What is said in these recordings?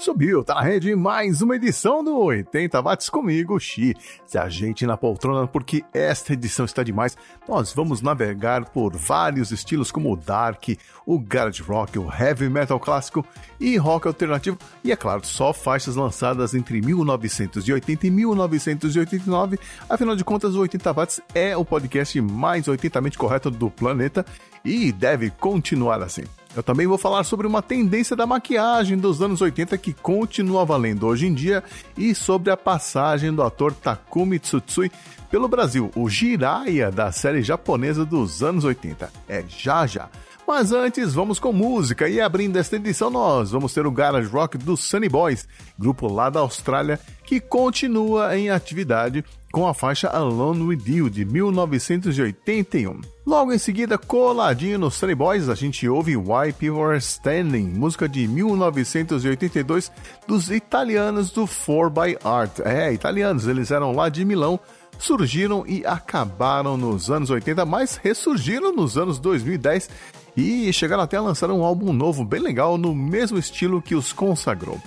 Subiu, tá na rede mais uma edição do 80 Watts comigo, Xi. Se a gente na poltrona, porque esta edição está demais. Nós vamos navegar por vários estilos como o Dark, o Garage Rock, o Heavy Metal clássico e Rock alternativo. E é claro, só faixas lançadas entre 1980 e 1989. Afinal de contas, o 80 Watts é o podcast mais 80mente correto do planeta e deve continuar assim. Eu também vou falar sobre uma tendência da maquiagem dos anos 80 que continua valendo hoje em dia e sobre a passagem do ator Takumi Tsutsui pelo Brasil, o Jiraiya da série japonesa dos anos 80. É já já. Mas antes, vamos com música e abrindo esta edição nós vamos ter o garage rock dos Sunny Boys, grupo lá da Austrália que continua em atividade com a faixa Alone With You de 1981. Logo em seguida, coladinho nos Sunny Boys, a gente ouve Why People Are Standing, música de 1982 dos italianos do 4by Art. É, italianos, eles eram lá de Milão, surgiram e acabaram nos anos 80, mas ressurgiram nos anos 2010 e chegaram até a lançar um álbum novo bem legal no mesmo estilo que os consagrou.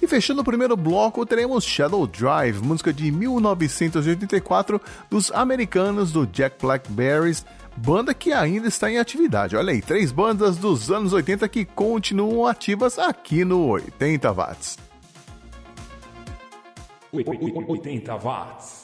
E fechando o primeiro bloco, teremos Shadow Drive, música de 1984 dos americanos do Jack Blackberries, banda que ainda está em atividade. Olha aí, três bandas dos anos 80 que continuam ativas aqui no 80 Watts. 80 Watts.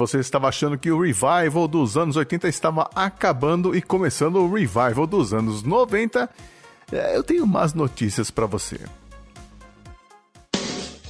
Você estava achando que o revival dos anos 80 estava acabando e começando o revival dos anos 90, é, eu tenho más notícias para você.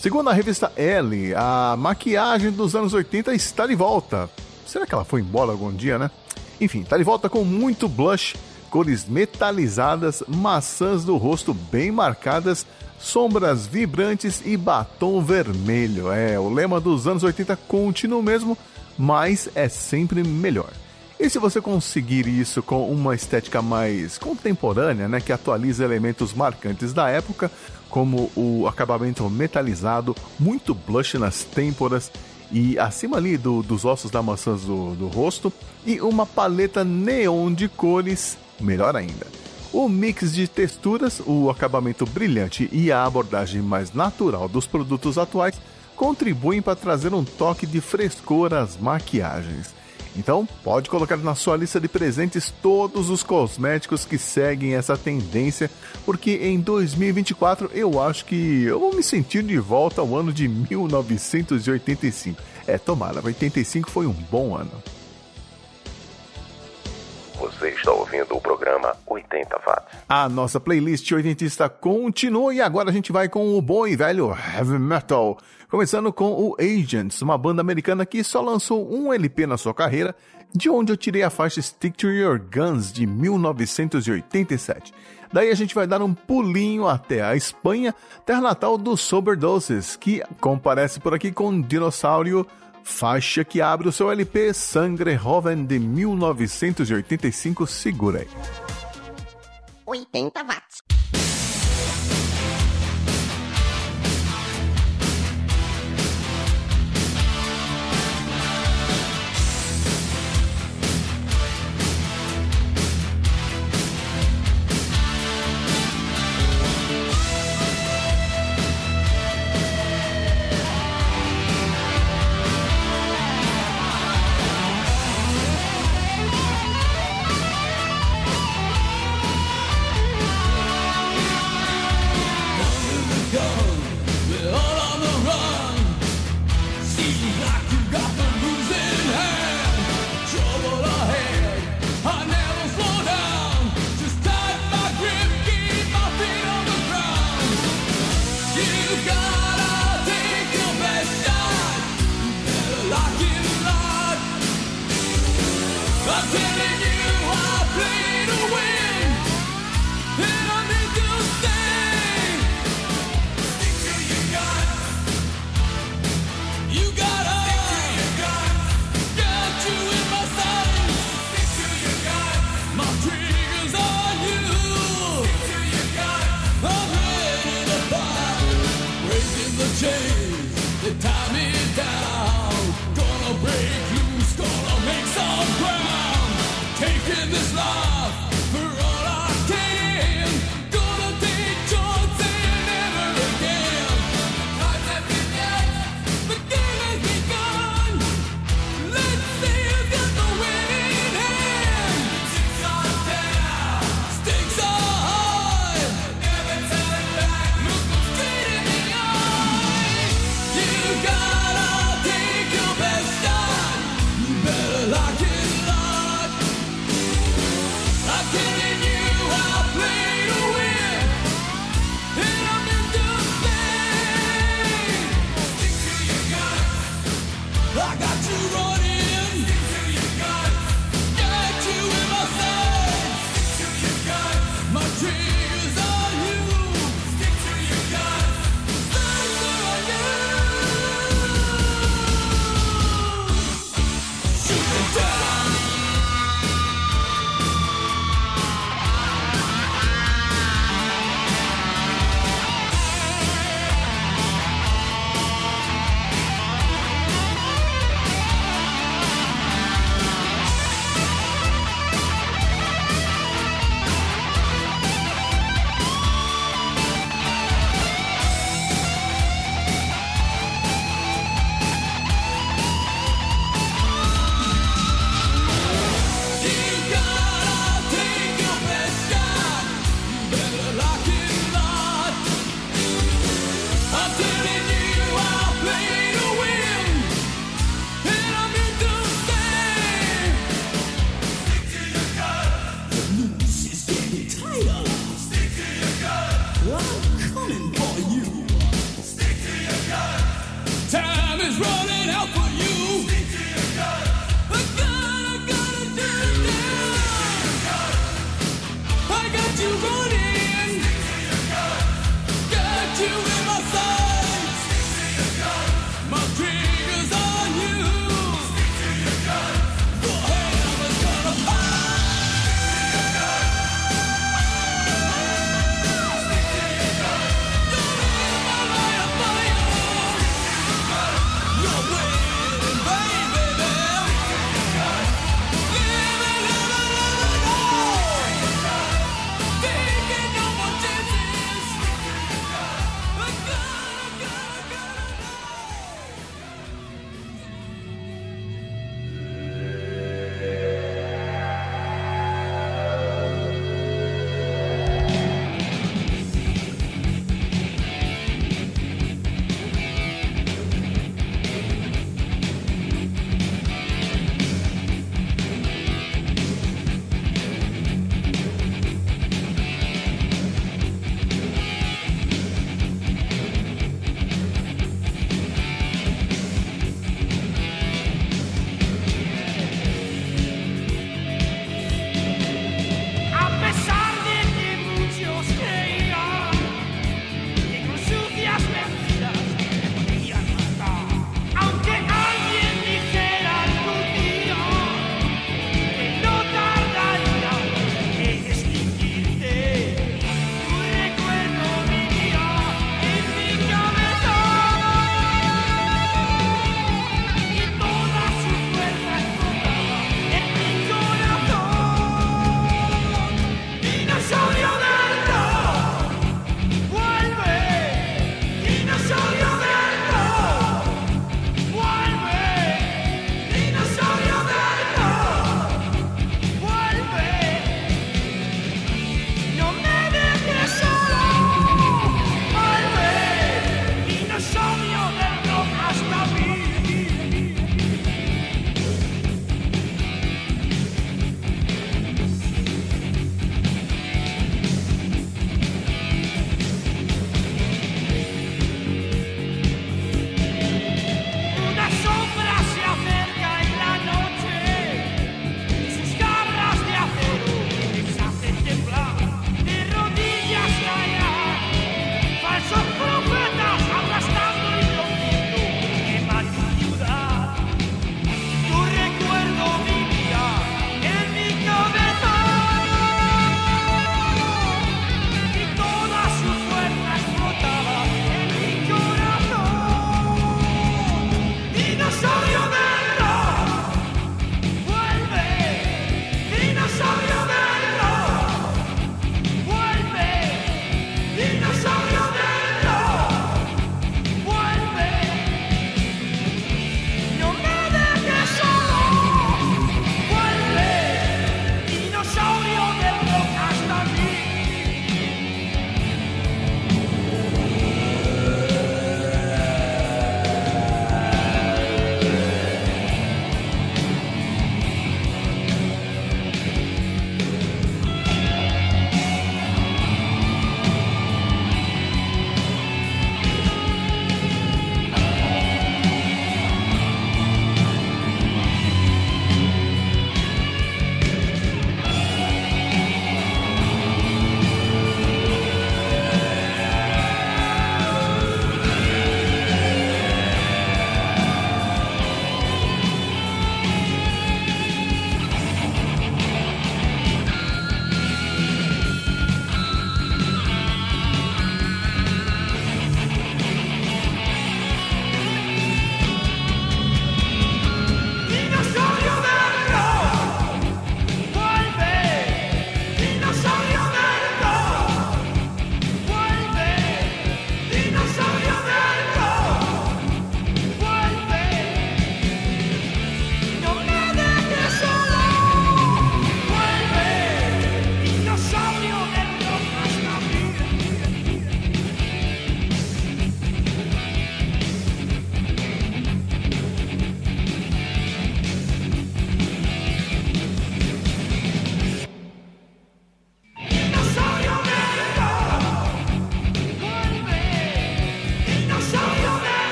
Segundo a revista Elle, a maquiagem dos anos 80 está de volta. Será que ela foi embora algum dia, né? Enfim, está de volta com muito blush, cores metalizadas, maçãs do rosto bem marcadas, sombras vibrantes e batom vermelho. É, o lema dos anos 80 continua o mesmo, mas é sempre melhor. E se você conseguir isso com uma estética mais contemporânea, né, que atualiza elementos marcantes da época, como o acabamento metalizado, muito blush nas têmporas e acima ali do, dos ossos da maçã do, do rosto, e uma paleta neon de cores, melhor ainda. O mix de texturas, o acabamento brilhante e a abordagem mais natural dos produtos atuais contribuem para trazer um toque de frescor às maquiagens. Então, pode colocar na sua lista de presentes todos os cosméticos que seguem essa tendência, porque em 2024 eu acho que eu vou me sentir de volta ao ano de 1985. É, tomara, 85 foi um bom ano. Você está ouvindo o programa 80 Watts. A nossa playlist oitentista continua e agora a gente vai com o bom e velho heavy metal. Começando com o Agents, uma banda americana que só lançou um LP na sua carreira, de onde eu tirei a faixa Stick to Your Guns de 1987. Daí a gente vai dar um pulinho até a Espanha, terra natal dos Soberdoses, que comparece por aqui com Dinossauro, faixa que abre o seu LP Sangre Joven de 1985. Segura aí. 80 watts.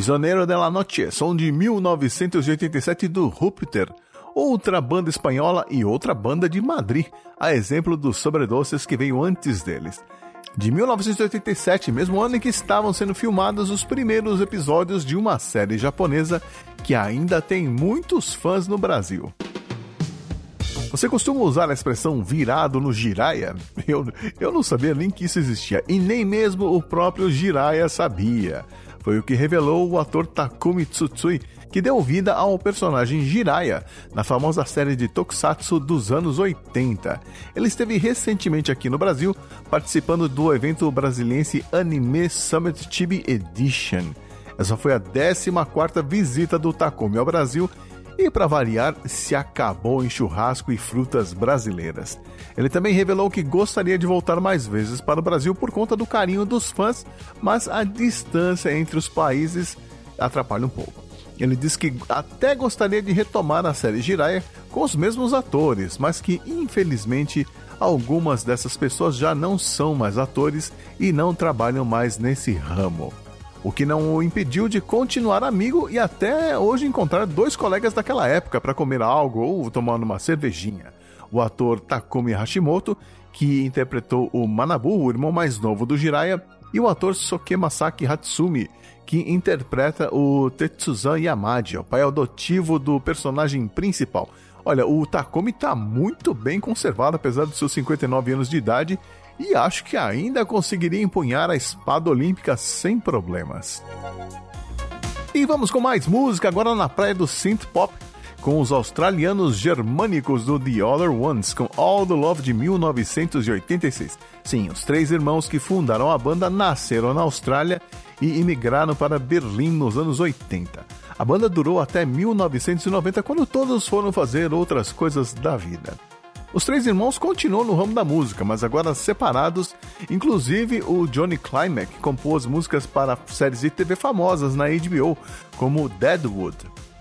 Prisioneiro de la Noche, som de 1987 do Júpiter, outra banda espanhola e outra banda de Madrid, a exemplo dos Sobredoces que veio antes deles. De 1987, mesmo ano em que estavam sendo filmados os primeiros episódios de uma série japonesa que ainda tem muitos fãs no Brasil. Você costuma usar a expressão virado no giraia? Eu, eu não sabia nem que isso existia, e nem mesmo o próprio Jiraiya sabia. Foi o que revelou o ator Takumi Tsutsui, que deu vida ao personagem Jiraiya na famosa série de Tokusatsu dos anos 80. Ele esteve recentemente aqui no Brasil, participando do evento brasiliense Anime Summit Chibi Edition. Essa foi a 14ª visita do Takumi ao Brasil e, para variar, se acabou em churrasco e frutas brasileiras. Ele também revelou que gostaria de voltar mais vezes para o Brasil por conta do carinho dos fãs, mas a distância entre os países atrapalha um pouco. Ele diz que até gostaria de retomar a série Jiraiya com os mesmos atores, mas que infelizmente algumas dessas pessoas já não são mais atores e não trabalham mais nesse ramo o que não o impediu de continuar amigo e até hoje encontrar dois colegas daquela época para comer algo ou tomar uma cervejinha. O ator Takumi Hashimoto, que interpretou o Manabu, o irmão mais novo do Jiraiya, e o ator Soke Masaki Hatsumi, que interpreta o Tetsuzan Yamadi, o pai adotivo do personagem principal. Olha, o Takumi está muito bem conservado, apesar dos seus 59 anos de idade, e acho que ainda conseguiria empunhar a espada olímpica sem problemas. E vamos com mais música agora na praia do synth pop com os australianos germânicos do The Other Ones com All the Love de 1986. Sim, os três irmãos que fundaram a banda nasceram na Austrália e imigraram para Berlim nos anos 80. A banda durou até 1990 quando todos foram fazer outras coisas da vida. Os três irmãos continuam no ramo da música, mas agora separados. Inclusive, o Johnny Climack compôs músicas para séries de TV famosas na HBO, como Deadwood.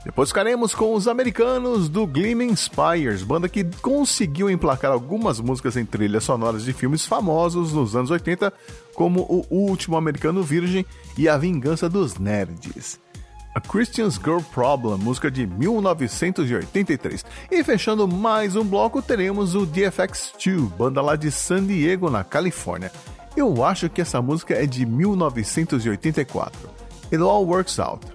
Depois ficaremos com os americanos do Gleaming Spires, banda que conseguiu emplacar algumas músicas em trilhas sonoras de filmes famosos nos anos 80, como O Último Americano Virgem e A Vingança dos Nerds. A Christian's Girl Problem, música de 1983. E fechando mais um bloco, teremos o DFX2, banda lá de San Diego, na Califórnia. Eu acho que essa música é de 1984. It All Works Out.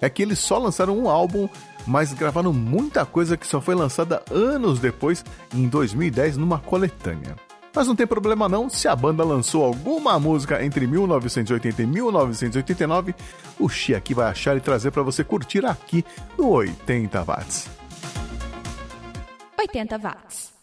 É que eles só lançaram um álbum, mas gravaram muita coisa que só foi lançada anos depois, em 2010, numa coletânea. Mas não tem problema não, se a banda lançou alguma música entre 1980 e 1989, o Xi aqui vai achar e trazer para você curtir aqui no 80 watts. 80 watts.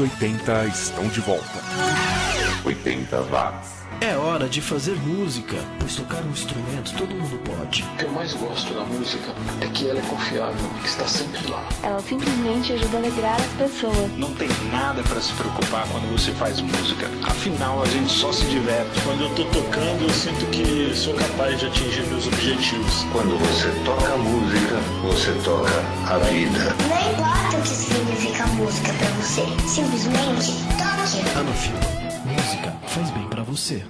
Anos 80 estão de volta. 80 watts. É hora de fazer música, pois tocar um instrumento todo mundo pode. O que eu mais gosto da música é que ela é confiável, que está sempre lá. Ela simplesmente ajuda a alegrar as pessoas. Não tem nada para se preocupar quando você faz música. Afinal, a gente só se diverte. Quando eu tô tocando, eu sinto que sou capaz de atingir meus objetivos. Quando você toca música, você toca a vida. Não importa o que significa música para você, simplesmente toque. Anofilo. Música faz bem para você.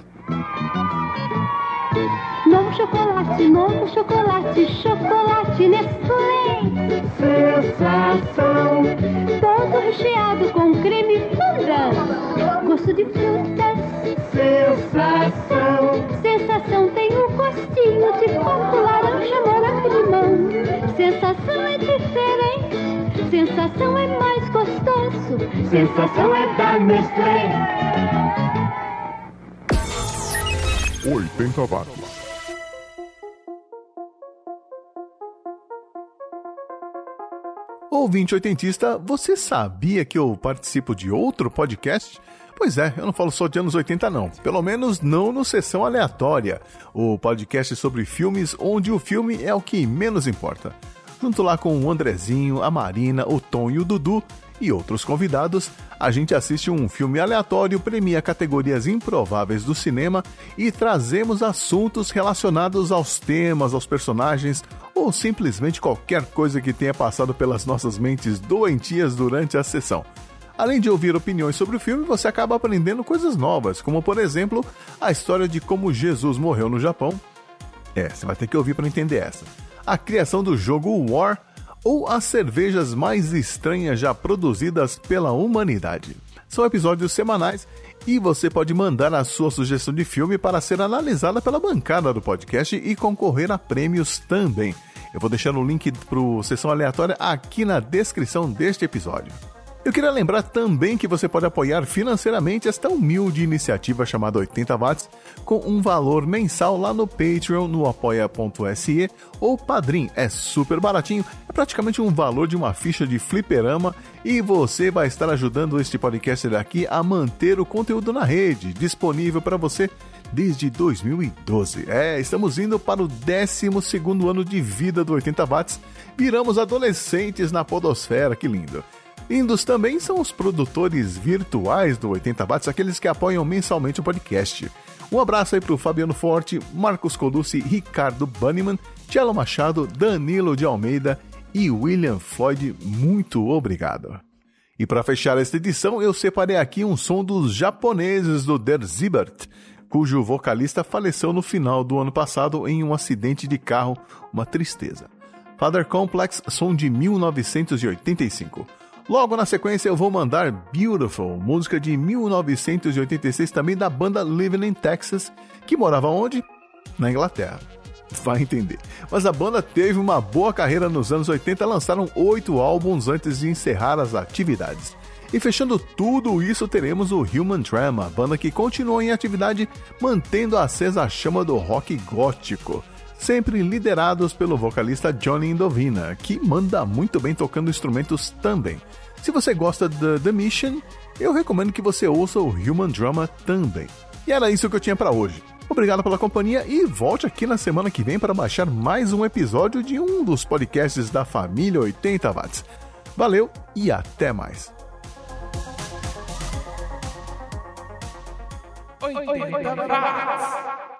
Novo chocolate, novo chocolate, chocolate Nestlé. Sensação. Todo recheado com creme funda. Gosto de frutas. Sensação. Sensação tem um gostinho de coco, Sensação é mais gostoso. Sensação é da Nestlé. 80 watts. Ouvinte oitentista, você sabia que eu participo de outro podcast? Pois é, eu não falo só de anos 80 não, pelo menos não no Sessão Aleatória, o podcast sobre filmes onde o filme é o que menos importa. Junto lá com o Andrezinho, a Marina, o Tom e o Dudu e outros convidados, a gente assiste um filme aleatório, premia categorias improváveis do cinema e trazemos assuntos relacionados aos temas, aos personagens ou simplesmente qualquer coisa que tenha passado pelas nossas mentes doentias durante a sessão. Além de ouvir opiniões sobre o filme, você acaba aprendendo coisas novas, como por exemplo a história de como Jesus morreu no Japão. É, você vai ter que ouvir para entender essa. A criação do jogo War ou as cervejas mais estranhas já produzidas pela humanidade. São episódios semanais e você pode mandar a sua sugestão de filme para ser analisada pela bancada do podcast e concorrer a prêmios também. Eu vou deixar o link para o sessão aleatória aqui na descrição deste episódio. Eu queria lembrar também que você pode apoiar financeiramente esta humilde iniciativa chamada 80 Watts com um valor mensal lá no Patreon, no apoia.se ou Padrim. É super baratinho, é praticamente um valor de uma ficha de fliperama e você vai estar ajudando este podcast daqui a manter o conteúdo na rede, disponível para você desde 2012. É, estamos indo para o 12 ano de vida do 80 Watts. Viramos adolescentes na podosfera, que lindo. Lindos também são os produtores virtuais do 80 Watts, aqueles que apoiam mensalmente o podcast. Um abraço aí para o Fabiano Forte, Marcos Colucci, Ricardo Banniman, Tielo Machado, Danilo de Almeida e William Floyd. Muito obrigado. E para fechar esta edição, eu separei aqui um som dos japoneses do Der Siebert, cujo vocalista faleceu no final do ano passado em um acidente de carro, uma tristeza. Father Complex, som de 1985. Logo na sequência eu vou mandar Beautiful, música de 1986 também da banda Living in Texas, que morava onde? Na Inglaterra. Vai entender. Mas a banda teve uma boa carreira nos anos 80, lançaram oito álbuns antes de encerrar as atividades. E fechando tudo isso, teremos o Human Drama, banda que continua em atividade, mantendo acesa a chama do rock gótico sempre liderados pelo vocalista Johnny Indovina, que manda muito bem tocando instrumentos também. Se você gosta de The Mission, eu recomendo que você ouça o Human Drama também. E era isso que eu tinha para hoje. Obrigado pela companhia e volte aqui na semana que vem para baixar mais um episódio de um dos podcasts da família 80 Watts. Valeu e até mais. 80 watts.